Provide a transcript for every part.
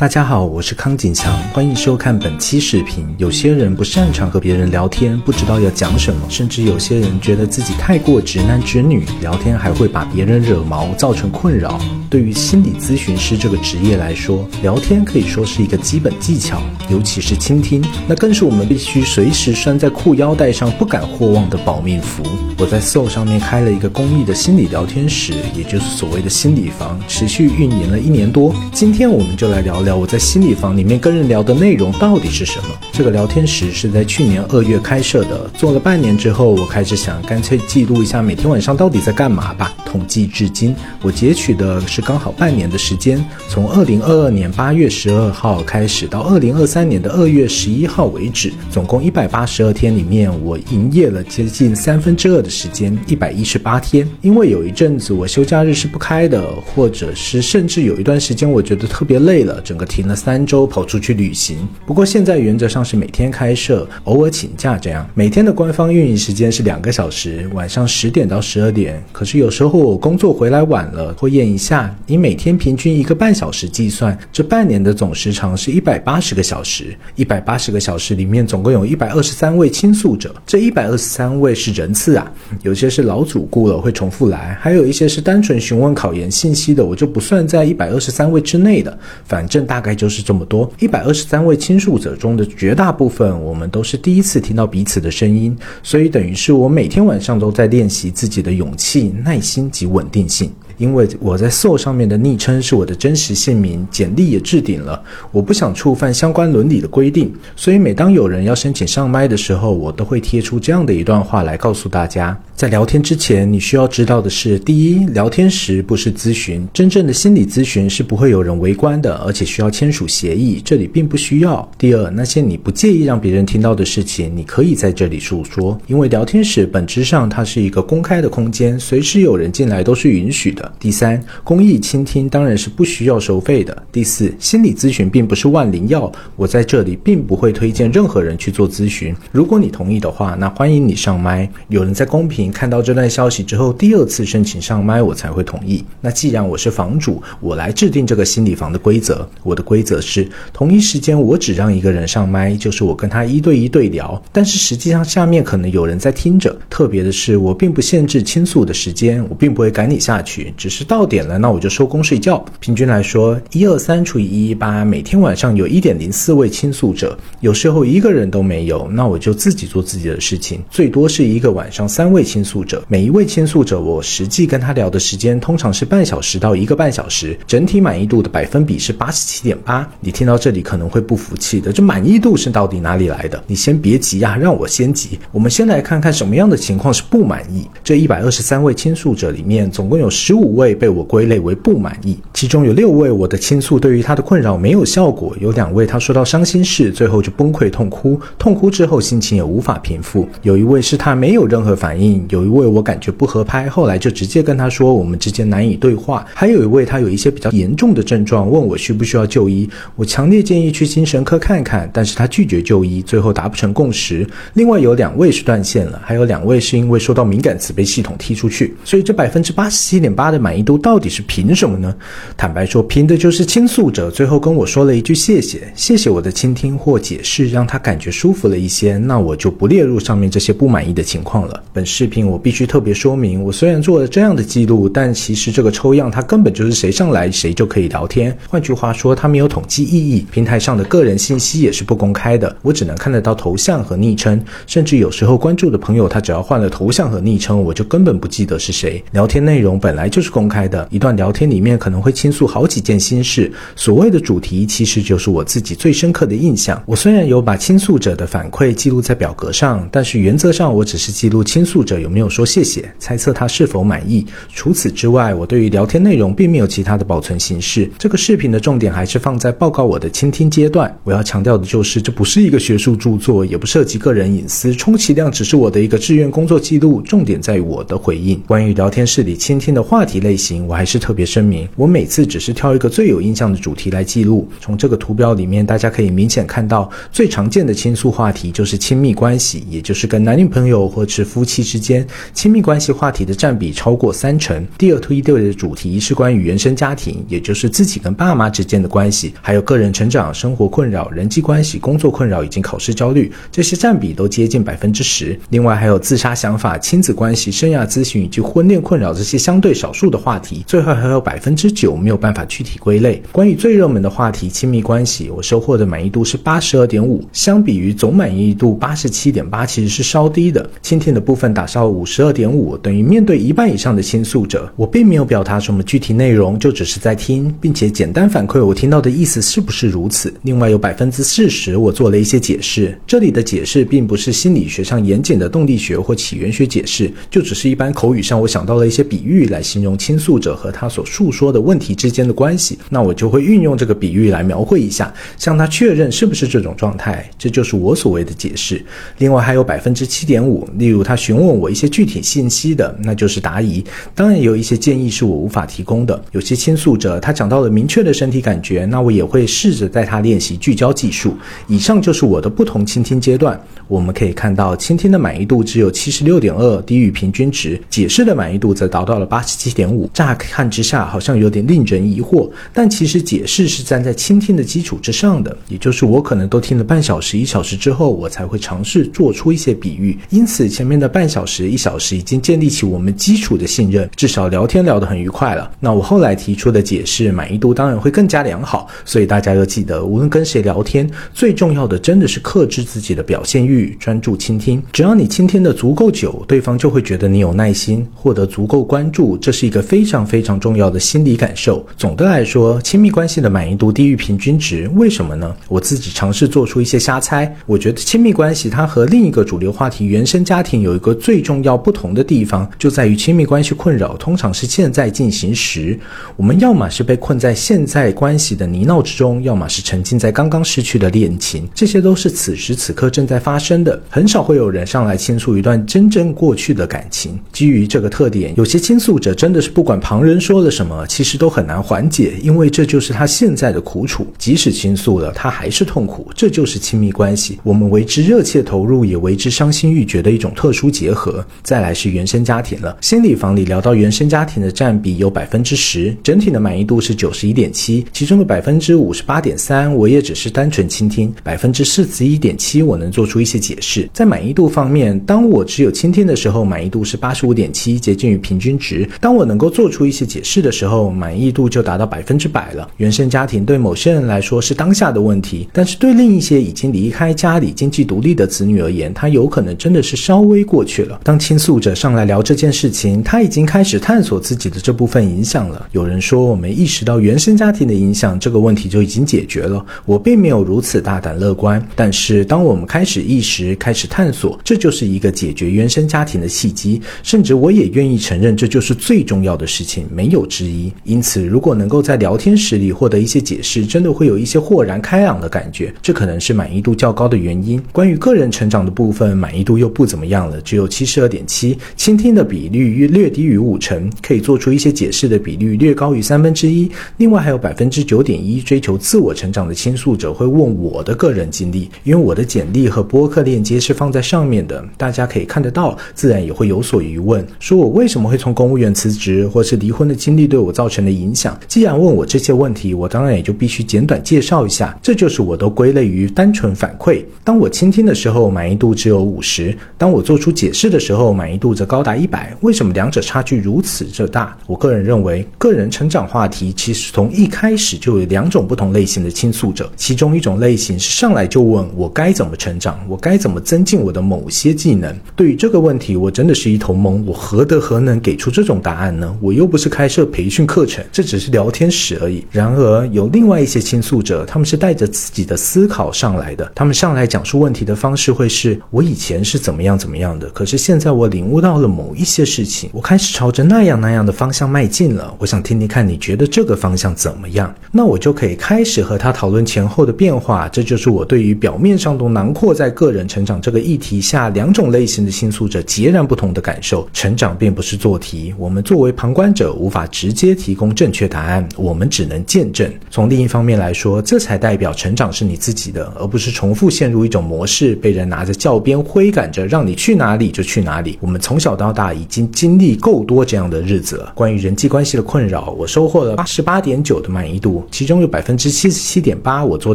大家好，我是康景强，欢迎收看本期视频。有些人不擅长和别人聊天，不知道要讲什么，甚至有些人觉得自己太过直男直女，聊天还会把别人惹毛，造成困扰。对于心理咨询师这个职业来说，聊天可以说是一个基本技巧，尤其是倾听，那更是我们必须随时拴在裤腰带上不敢或忘的保命符。我在 Soul 上面开了一个公益的心理聊天室，也就是所谓的心理房，持续运营了一年多。今天我们就来聊聊。我在心理房里面跟人聊的内容到底是什么？这个聊天室是在去年二月开设的，做了半年之后，我开始想干脆记录一下每天晚上到底在干嘛吧。统计至今，我截取的是刚好半年的时间，从二零二二年八月十二号开始到二零二三年的二月十一号为止，总共一百八十二天里面，我营业了接近三分之二的时间，一百一十八天。因为有一阵子我休假日是不开的，或者是甚至有一段时间我觉得特别累了，整个停了三周，跑出去旅行。不过现在原则上是每天开设，偶尔请假这样。每天的官方运营时间是两个小时，晚上十点到十二点。可是有时候我工作回来晚了，会延一下，以每天平均一个半小时计算，这半年的总时长是一百八十个小时。一百八十个小时里面，总共有一百二十三位倾诉者。这一百二十三位是人次啊，有些是老主顾了会重复来，还有一些是单纯询问考研信息的，我就不算在一百二十三位之内的。反正大概就是这么多。一百二十三位倾诉者中的绝大部分，我们都是第一次听到彼此的声音，所以等于是我每天晚上都在练习自己的勇气、耐心及稳定性。因为我在 Soul 上面的昵称是我的真实姓名，简历也置顶了。我不想触犯相关伦理的规定，所以每当有人要申请上麦的时候，我都会贴出这样的一段话来告诉大家：在聊天之前，你需要知道的是，第一，聊天时不是咨询，真正的心理咨询是不会有人围观的，而且需要签署协议，这里并不需要。第二，那些你不介意让别人听到的事情，你可以在这里诉说，因为聊天室本质上它是一个公开的空间，随时有人进来都是允许的。第三，公益倾听当然是不需要收费的。第四，心理咨询并不是万灵药，我在这里并不会推荐任何人去做咨询。如果你同意的话，那欢迎你上麦。有人在公屏看到这段消息之后，第二次申请上麦，我才会同意。那既然我是房主，我来制定这个心理房的规则。我的规则是，同一时间我只让一个人上麦，就是我跟他一对一对聊。但是实际上下面可能有人在听着。特别的是，我并不限制倾诉的时间，我并不会赶你下去。只是到点了，那我就收工睡觉。平均来说，一二三除以一一八，每天晚上有一点零四位倾诉者。有时候一个人都没有，那我就自己做自己的事情。最多是一个晚上三位倾诉者，每一位倾诉者，我实际跟他聊的时间通常是半小时到一个半小时，整体满意度的百分比是八十七点八。你听到这里可能会不服气的，这满意度是到底哪里来的？你先别急呀，让我先急。我们先来看看什么样的情况是不满意。这一百二十三位倾诉者里面，总共有十五五位被。我归类为不满意，其中有六位我的倾诉对于他的困扰没有效果，有两位他说到伤心事，最后就崩溃痛哭，痛哭之后心情也无法平复。有一位是他没有任何反应，有一位我感觉不合拍，后来就直接跟他说我们之间难以对话。还有一位他有一些比较严重的症状，问我需不需要就医，我强烈建议去精神科看看，但是他拒绝就医，最后达不成共识。另外有两位是断线了，还有两位是因为受到敏感词被系统踢出去，所以这百分之八十七点八的满意度。到底是凭什么呢？坦白说，凭的就是倾诉者最后跟我说了一句谢谢，谢谢我的倾听或解释，让他感觉舒服了一些。那我就不列入上面这些不满意的情况了。本视频我必须特别说明，我虽然做了这样的记录，但其实这个抽样它根本就是谁上来谁就可以聊天。换句话说，它没有统计意义，平台上的个人信息也是不公开的，我只能看得到头像和昵称，甚至有时候关注的朋友他只要换了头像和昵称，我就根本不记得是谁。聊天内容本来就就是公开。的一段聊天里面可能会倾诉好几件心事，所谓的主题其实就是我自己最深刻的印象。我虽然有把倾诉者的反馈记录在表格上，但是原则上我只是记录倾诉者有没有说谢谢，猜测他是否满意。除此之外，我对于聊天内容并没有其他的保存形式。这个视频的重点还是放在报告我的倾听阶段。我要强调的就是，这不是一个学术著作，也不涉及个人隐私，充其量只是我的一个志愿工作记录。重点在于我的回应。关于聊天室里倾听的话题。题类型，我还是特别声明，我每次只是挑一个最有印象的主题来记录。从这个图标里面，大家可以明显看到，最常见的倾诉话题就是亲密关系，也就是跟男女朋友或是夫妻之间亲密关系话题的占比超过三成。第二推对的主题是关于原生家庭，也就是自己跟爸妈之间的关系，还有个人成长、生活困扰、人际关系、工作困扰以及考试焦虑，这些占比都接近百分之十。另外还有自杀想法、亲子关系、生涯咨询以及婚恋困扰这些相对少数的话题。最后还有百分之九没有办法具体归类。关于最热门的话题，亲密关系，我收获的满意度是八十二点五，相比于总满意度八十七点八，其实是稍低的。倾听的部分打上五十二点五，等于面对一半以上的倾诉者，我并没有表达什么具体内容，就只是在听，并且简单反馈我听到的意思是不是如此。另外有百分之四十，我做了一些解释，这里的解释并不是心理学上严谨的动力学或起源学解释，就只是一般口语上我想到了一些比喻来形容倾诉者和他所述说的问题之间的关系，那我就会运用这个比喻来描绘一下，向他确认是不是这种状态，这就是我所谓的解释。另外还有百分之七点五，例如他询问我一些具体信息的，那就是答疑。当然有一些建议是我无法提供的。有些倾诉者他讲到了明确的身体感觉，那我也会试着带他练习聚焦技术。以上就是我的不同倾听阶段。我们可以看到，倾听的满意度只有七十六点二，低于平均值；解释的满意度则达到了八十七点五。乍看之下好像有点令人疑惑，但其实解释是站在倾听的基础之上的，也就是我可能都听了半小时、一小时之后，我才会尝试做出一些比喻。因此，前面的半小时、一小时已经建立起我们基础的信任，至少聊天聊得很愉快了。那我后来提出的解释满意度当然会更加良好。所以大家要记得，无论跟谁聊天，最重要的真的是克制自己的表现欲。专注倾听，只要你倾听的足够久，对方就会觉得你有耐心，获得足够关注，这是一个非常非常重要的心理感受。总的来说，亲密关系的满意度低于平均值，为什么呢？我自己尝试做出一些瞎猜。我觉得亲密关系它和另一个主流话题原生家庭有一个最重要不同的地方，就在于亲密关系困扰通常是现在进行时，我们要么是被困在现在关系的泥淖之中，要么是沉浸在刚刚失去的恋情，这些都是此时此刻正在发生。的很少会有人上来倾诉一段真正过去的感情。基于这个特点，有些倾诉者真真的是不管旁人说了什么，其实都很难缓解，因为这就是他现在的苦楚。即使倾诉了，他还是痛苦。这就是亲密关系，我们为之热切投入，也为之伤心欲绝的一种特殊结合。再来是原生家庭了。心理房里聊到原生家庭的占比有百分之十，整体的满意度是九十一点七，其中的百分之五十八点三，我也只是单纯倾听；百分之四十一点七，我能做出一些。解释在满意度方面，当我只有倾听的时候，满意度是八十五点七，接近于平均值；当我我能够做出一些解释的时候，满意度就达到百分之百了。原生家庭对某些人来说是当下的问题，但是对另一些已经离开家里、经济独立的子女而言，他有可能真的是稍微过去了。当倾诉者上来聊这件事情，他已经开始探索自己的这部分影响了。有人说，我们意识到原生家庭的影响，这个问题就已经解决了。我并没有如此大胆乐观，但是当我们开始意识。开始探索，这就是一个解决原生家庭的契机，甚至我也愿意承认，这就是最重要的事情，没有之一。因此，如果能够在聊天室里获得一些解释，真的会有一些豁然开朗的感觉，这可能是满意度较高的原因。关于个人成长的部分，满意度又不怎么样了，只有七十二点七。倾听的比率略低于五成，可以做出一些解释的比率略高于三分之一。另外还有百分之九点一追求自我成长的倾诉者会问我的个人经历，因为我的简历和播客。链接是放在上面的，大家可以看得到，自然也会有所疑问，说我为什么会从公务员辞职，值或是离婚的经历对我造成的影响。既然问我这些问题，我当然也就必须简短介绍一下。这就是我都归类于单纯反馈。当我倾听的时候，满意度只有五十；当我做出解释的时候，满意度则高达一百。为什么两者差距如此之大？我个人认为，个人成长话题其实从一开始就有两种不同类型的倾诉者，其中一种类型是上来就问我该怎么成长，我。该怎么增进我的某些技能？对于这个问题，我真的是一头懵。我何德何能给出这种答案呢？我又不是开设培训课程，这只是聊天室而已。然而，有另外一些倾诉者，他们是带着自己的思考上来的。他们上来讲述问题的方式会是：我以前是怎么样怎么样的，可是现在我领悟到了某一些事情，我开始朝着那样那样的方向迈进了。我想听听看，你觉得这个方向怎么样？那我就可以开始和他讨论前后的变化。这就是我对于表面上都囊括在个人。成长这个议题下，两种类型的倾诉者截然不同的感受。成长并不是做题，我们做作为旁观者，无法直接提供正确答案，我们只能见证。从另一方面来说，这才代表成长是你自己的，而不是重复陷入一种模式，被人拿着教鞭挥赶着，让你去哪里就去哪里。我们从小到大已经经历够多这样的日子了。关于人际关系的困扰，我收获了八十八点九的满意度，其中有百分之七十七点八我做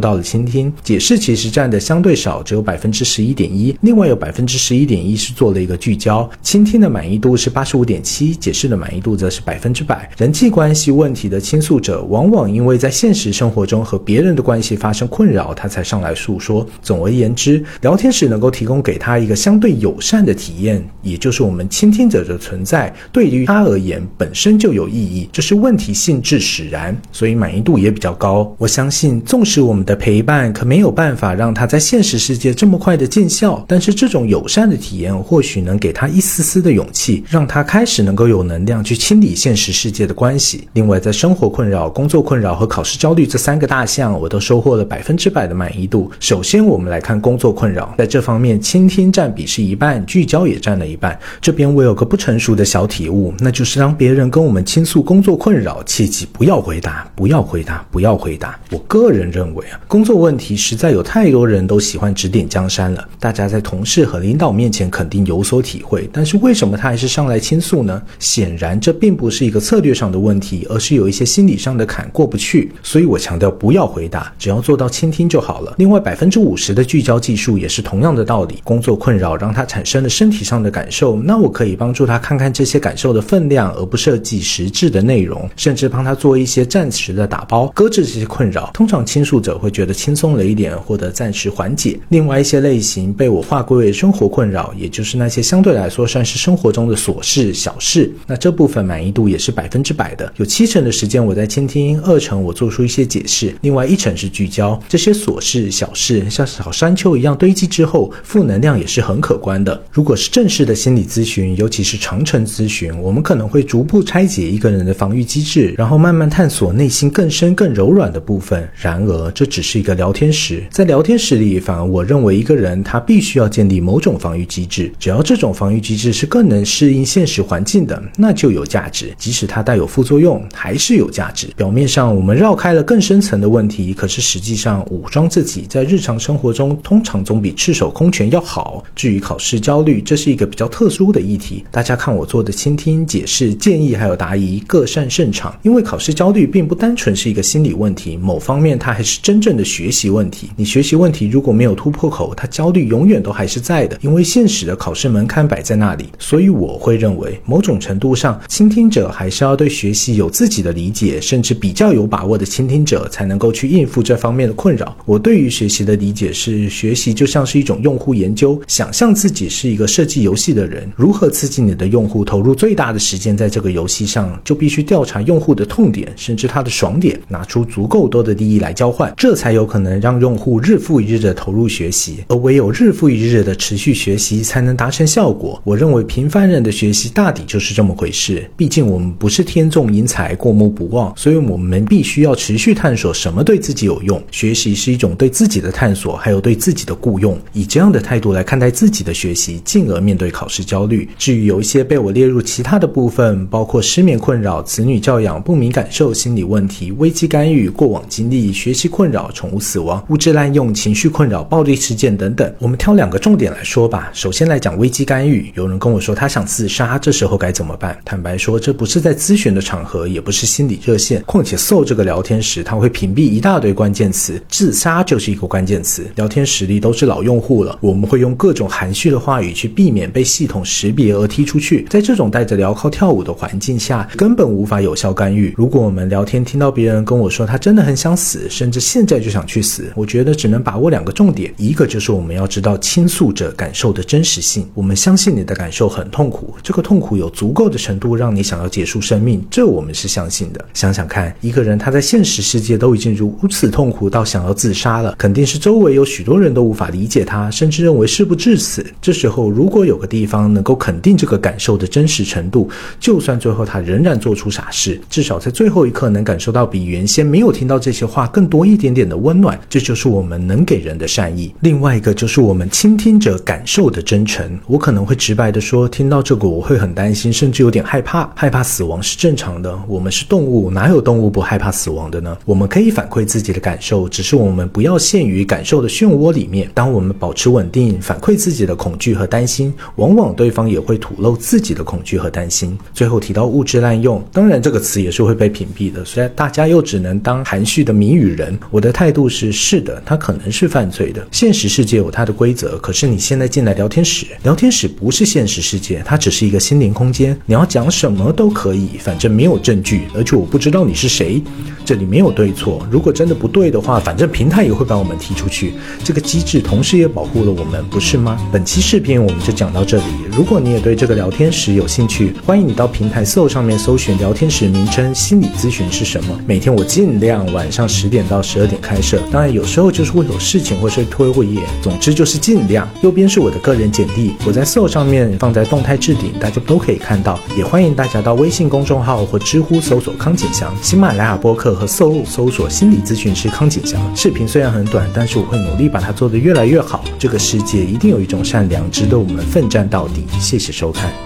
到了倾听，解释其实占的相对少，只有百分之十一点一。另外有百分之十一点一是做了一个聚焦，倾听的满意度是八十五点七，解释的满意意度则是百分之百。人际关系问题的倾诉者，往往因为在现实生活中和别人的关系发生困扰，他才上来诉说。总而言之，聊天时能够提供给他一个相对友善的体验，也就是我们倾听者的存在，对于他而言本身就有意义，这是问题性质使然，所以满意度也比较高。我相信，纵使我们的陪伴可没有办法让他在现实世界这么快的见效，但是这种友善的体验或许能给他一丝丝的勇气，让他开始能够有能量去清理现实世界的关系。另外，在生活困扰、工作困扰和考试焦虑这三个大项，我都收获了百分之百的满意度。首先，我们来看工作困扰，在这方面，倾听占比是一半，聚焦也占了一半。这边我有个不成熟的小体悟，那就是当别人跟我们倾诉工作困扰，切记不要回答，不要回答，不要回答。我个人认为啊，工作问题实在有太多人都喜欢指点江山了，大家在同事和领导面前肯定有所体会，但是为什么他还是上来倾诉呢？显然这并不是一个策略上的问题，而是有一些心理上的坎过不去。所以我强调不要回答，只要做到倾听就好了。另外百分之五十的聚焦技术也是同样的道理。工作困扰让他产生了身体上的感受，那我可以帮助他看看这些感受的分量，而不设计实质的内容，甚至帮他做一些暂时的打包，搁置这些困扰。通常倾诉者会觉得轻松了一点，获得暂时缓解。另外一些类型被我划归为生活困扰，也就是那些相对来说算是生活中的琐事小事。那这部分满意度也是百分之百的，有七成的时间我在倾听，二成我做出一些解释，另外一成是聚焦。这些琐事小事像小山丘一样堆积之后，负能量也是很可观的。如果是正式的心理咨询，尤其是长程咨询，我们可能会逐步拆解一个人的防御机制，然后慢慢探索内心更深更柔软的部分。然而，这只是一个聊天室，在聊天室里，反而我认为一个人他必须要建立某种防御机制，只要这种防御机制是更能适应现实环境的，那就就有价值。即使它带有副作用，还是有价值。表面上我们绕开了更深层的问题，可是实际上武装自己在日常生活中，通常总比赤手空拳要好。至于考试焦虑，这是一个比较特殊的议题。大家看我做的倾听、解释、建议还有答疑，各擅胜场。因为考试焦虑并不单纯是一个心理问题，某方面它还是真正的学习问题。你学习问题如果没有突破口，它焦虑永远都还是在的。因为现实的考试门槛摆在那里，所以我会认为，某种程度上，倾听者还是要对学习有自己的理解，甚至比较有把握的倾听者才能够去应付这方面的困扰。我对于学习的理解是，学习就像是一种用户研究，想象自己是一个设计游戏的人，如何刺激你的用户投入最大的时间在这个游戏上，就必须调查用户的痛点，甚至他的爽点，拿出足够多的利益来交换，这才有可能让用户日复一日的投入学习。而唯有日复一日的持续学习，才能达成效果。我认为平凡人的学习大抵就是这么回事。毕竟我们不是天纵英才、过目不忘，所以我们必须要持续探索什么对自己有用。学习是一种对自己的探索，还有对自己的雇佣。以这样的态度来看待自己的学习，进而面对考试焦虑。至于有一些被我列入其他的部分，包括失眠困扰、子女教养、不明感受、心理问题、危机干预、过往经历、学习困扰、宠物死亡、物质滥用、情绪困扰、暴力事件等等，我们挑两个重点来说吧。首先来讲危机干预，有人跟我说他想自杀，这时候该怎么办？他坦白说，这不是在咨询的场合，也不是心理热线。况且搜这个聊天时，他会屏蔽一大堆关键词，自杀就是一个关键词。聊天实力都是老用户了，我们会用各种含蓄的话语去避免被系统识别而踢出去。在这种带着镣铐跳舞的环境下，根本无法有效干预。如果我们聊天听到别人跟我说他真的很想死，甚至现在就想去死，我觉得只能把握两个重点，一个就是我们要知道倾诉者感受的真实性，我们相信你的感受很痛苦，这个痛苦有足够的程度让你想要结束生命，这我们是相信的。想想看，一个人他在现实世界都已经如此痛苦到想要自杀了，肯定是周围有许多人都无法理解他，甚至认为事不至此。这时候，如果有个地方能够肯定这个感受的真实程度，就算最后他仍然做出傻事，至少在最后一刻能感受到比原先没有听到这些话更多一点点的温暖，这就是我们能给人的善意。另外一个就是我们倾听者感受的真诚。我可能会直白的说，听到这个我会很担心，甚至有点害。害怕，害怕死亡是正常的。我们是动物，哪有动物不害怕死亡的呢？我们可以反馈自己的感受，只是我们不要陷于感受的漩涡里面。当我们保持稳定，反馈自己的恐惧和担心，往往对方也会吐露自己的恐惧和担心。最后提到物质滥用，当然这个词也是会被屏蔽的。虽然大家又只能当含蓄的谜语人，我的态度是：是的，他可能是犯罪的。现实世界有它的规则，可是你现在进来聊天室，聊天室不是现实世界，它只是一个心灵空间。你要讲什么都可以，反正没有证据，而且我不知道你是谁。这里没有对错，如果真的不对的话，反正平台也会把我们踢出去。这个机制同时也保护了我们，不是吗？本期视频我们就讲到这里。如果你也对这个聊天室有兴趣，欢迎你到平台搜上面搜寻聊天室名称“心理咨询是什么”。每天我尽量晚上十点到十二点开设，当然有时候就是会有事情或是推会议，总之就是尽量。右边是我的个人简历，我在搜上面放在动态置顶，大家都可以看到。也欢迎大家到微信公众号或知乎搜索康景祥，喜马拉雅播客和搜搜索心理咨询师康景祥。视频虽然很短，但是我会努力把它做得越来越好。这个世界一定有一种善良，值得我们奋战到底。谢谢收看。